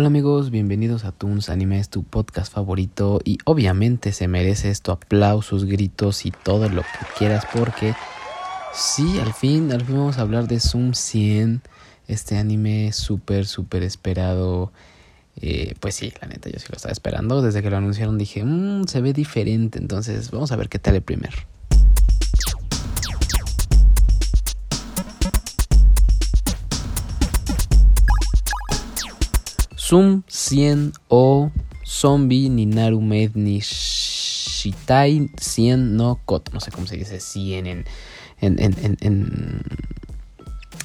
Hola amigos, bienvenidos a Toons Anime, es tu podcast favorito y obviamente se merece esto, aplausos, gritos y todo lo que quieras porque sí, al fin, al fin vamos a hablar de Zoom 100, este anime súper, súper esperado. Eh, pues sí, la neta, yo sí lo estaba esperando. Desde que lo anunciaron dije, mmm, se ve diferente, entonces vamos a ver qué tal el primer. Zoom 100 o Zombie ni Narumed ni Shitai 100 no Koto. No sé cómo se dice 100 en, en, en, en,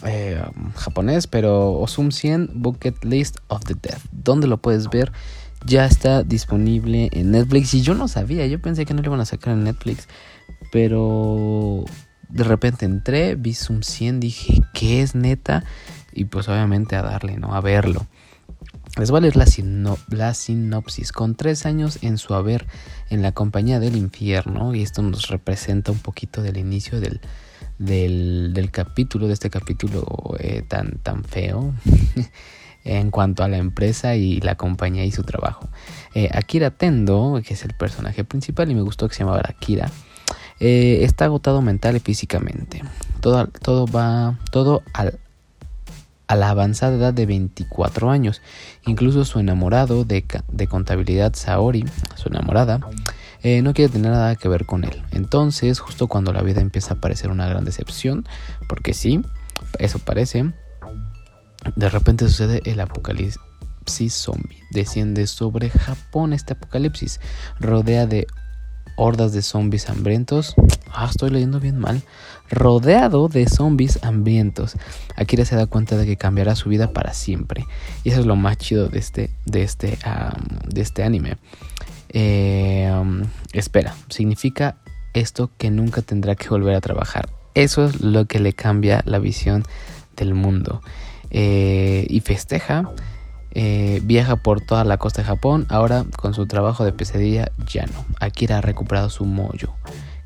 eh, japonés, pero Zoom 100 Bucket List of the Dead. ¿Dónde lo puedes ver? Ya está disponible en Netflix y yo no sabía, yo pensé que no lo iban a sacar en Netflix, pero de repente entré, vi Zoom 100, dije, ¿qué es neta? Y pues obviamente a darle, ¿no? A verlo. Les voy a leer la, sinopsis. Con tres años en su haber en la compañía del infierno, y esto nos representa un poquito del inicio del, capítulo, de este capítulo eh, tan, tan feo, en cuanto a la empresa y la compañía y su trabajo. Eh, Akira Tendo, que es el personaje principal, y me gustó que se llamaba Akira, eh, está agotado mental y físicamente. Todo, todo va, todo al a la avanzada edad de 24 años. Incluso su enamorado de, contabilidad, Saori, su enamorada, eh, no quiere tener nada que ver con él. Entonces, justo cuando la vida empieza a parecer una gran decepción, porque sí, eso parece, de repente sucede el apocalipsis zombie. Desciende sobre Japón este apocalipsis, rodea de hordas de zombies hambrientos. Ah, estoy leyendo bien mal. Rodeado de zombies hambrientos. Akira se da cuenta de que cambiará su vida para siempre. Y eso es lo más chido de este, de este, de este anime. Eh, espera, significa esto que nunca tendrá que volver a trabajar. Eso es lo que le cambia la visión del mundo. Eh, y festeja eh, viaja por toda la costa de Japón. Ahora, con su trabajo de pesadilla, ya no. Akira ha recuperado su mojo.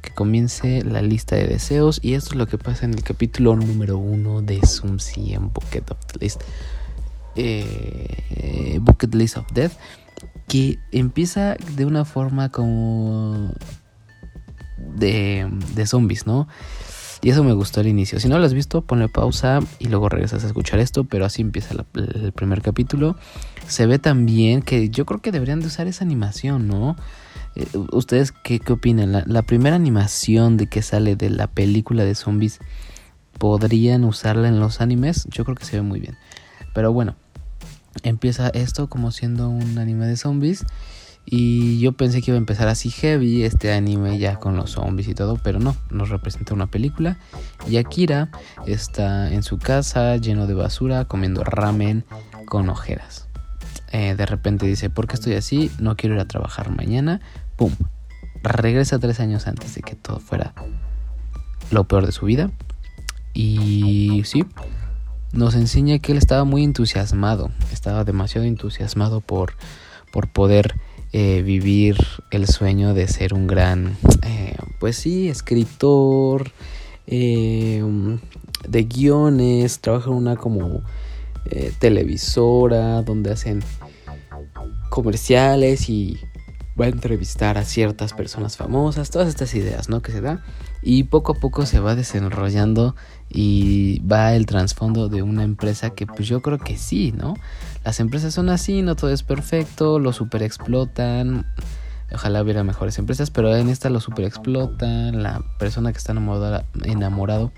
Que comience la lista de deseos. Y esto es lo que pasa en el capítulo número uno de Zoom 100 Bucket of List. Eh, Bucket List of Death. Que empieza de una forma como. De zombies, ¿no? Y eso me gustó al inicio. Si no lo has visto, ponle pausa y luego regresas a escuchar esto. Pero así empieza el primer capítulo. Se ve también que yo creo que deberían de usar esa animación, ¿no? Eh, ¿Ustedes qué, qué opinan? La, la, primera animación de que sale de la película de zombies, ¿podrían usarla en los animes? Yo creo que se ve muy bien. Pero bueno, empieza esto como siendo un anime de zombies. Y yo pensé que iba a empezar así heavy este anime ya con los zombies y todo, pero no, nos representa una película. Y Akira está en su casa lleno de basura comiendo ramen con ojeras. Eh, de repente dice, ¿por qué estoy así? No quiero ir a trabajar mañana. ¡Pum! Regresa tres años antes de que todo fuera lo peor de su vida. Y sí, nos enseña que él estaba muy entusiasmado, estaba demasiado entusiasmado por, por poder eh, vivir el sueño de ser un gran, eh, pues sí, escritor eh, de guiones, trabaja en una como televisora donde hacen comerciales y va a entrevistar a ciertas personas famosas, todas estas ideas, ¿no? Que se da y poco a poco se va desarrollando y va el trasfondo de una empresa que pues yo creo que sí, ¿no? Las empresas son así, no todo es perfecto, lo super explotan. Ojalá hubiera mejores empresas, pero en esta lo super explotan. La persona que está enamorada, enamorado,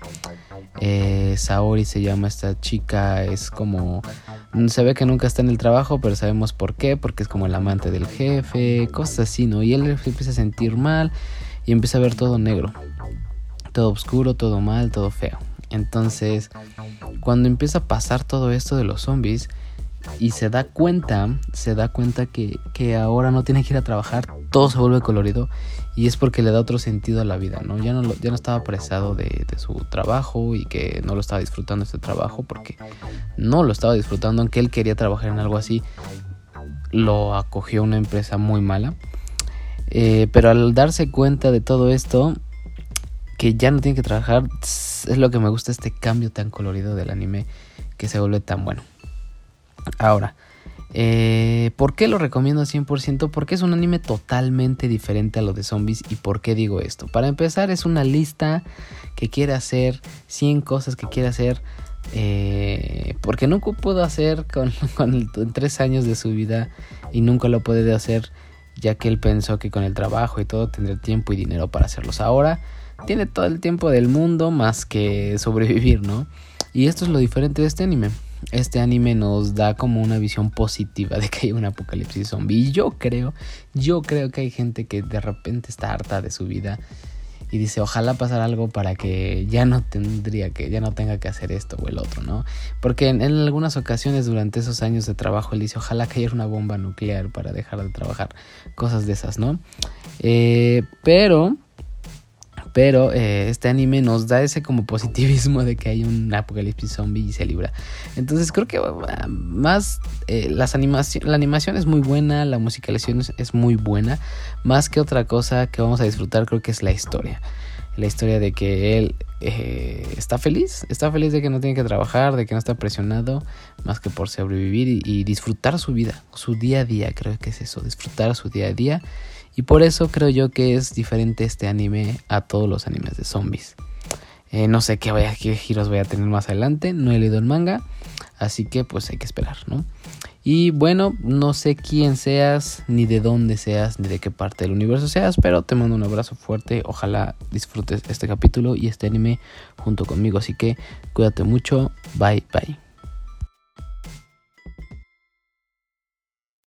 eh, Saori se llama esta chica, es como... Se ve que nunca está en el trabajo, pero sabemos por qué, porque es como el amante del jefe, cosas así, ¿no? Y él empieza a sentir mal y empieza a ver todo negro, todo oscuro, todo mal, todo feo. Entonces, cuando empieza a pasar todo esto de los zombies y se da cuenta, se da cuenta que, que, ahora no tiene que ir a trabajar, todo se vuelve colorido y es porque le da otro sentido a la vida, ¿no? Ya no, ya no estaba apresado de, de, su trabajo y que no lo estaba disfrutando este trabajo porque no lo estaba disfrutando, aunque él quería trabajar en algo así, lo acogió una empresa muy mala. Eh, pero al darse cuenta de todo esto, que ya no tiene que trabajar, es lo que me gusta este cambio tan colorido del anime que se vuelve tan bueno. Ahora, Eh, ¿Por qué lo recomiendo 100%? Porque es un anime totalmente diferente a lo de zombies. ¿Y por qué digo esto? Para empezar, es una lista que quiere hacer 100 cosas que quiere hacer. Eh, porque nunca pudo hacer con, con 3 años de su vida y nunca lo puede hacer ya que él pensó que con el trabajo y todo tendría tiempo y dinero para hacerlos. Ahora tiene todo el tiempo del mundo más que sobrevivir, ¿no? Y esto es lo diferente de este anime este anime nos da como una visión positiva de que hay un apocalipsis zombie. Y yo creo, yo creo que hay gente que de repente está harta de su vida y dice, ojalá pasara algo para que ya no tendría que, ya no tenga que hacer esto o el otro, ¿no? Porque en, algunas ocasiones durante esos años de trabajo él dice, ojalá cayera una bomba nuclear para dejar de trabajar, cosas de esas, ¿no? Eh, pero pero eh, este anime nos da ese como positivismo de que hay un apocalipsis zombie y se libra. Entonces creo que ah, más eh, las animación, la animación es muy buena, la musicalización es, muy buena. Más que otra cosa que vamos a disfrutar creo que es la historia. La historia de que él eh, está feliz, está feliz de que no tiene que trabajar, de que no está presionado, más que por sobrevivir y disfrutar su vida, su día a día, creo que es eso, disfrutar su día a día y por eso creo yo que es diferente este anime a todos los animes de zombies. Eh, no sé qué, qué giros voy a tener más adelante. No he leído el manga. Así que pues hay que esperar, ¿no? Y bueno, no sé quién seas, ni de dónde seas, ni de qué parte del universo seas, pero te mando un abrazo fuerte. Ojalá disfrutes este capítulo y este anime junto conmigo. Así que cuídate mucho. Bye, bye.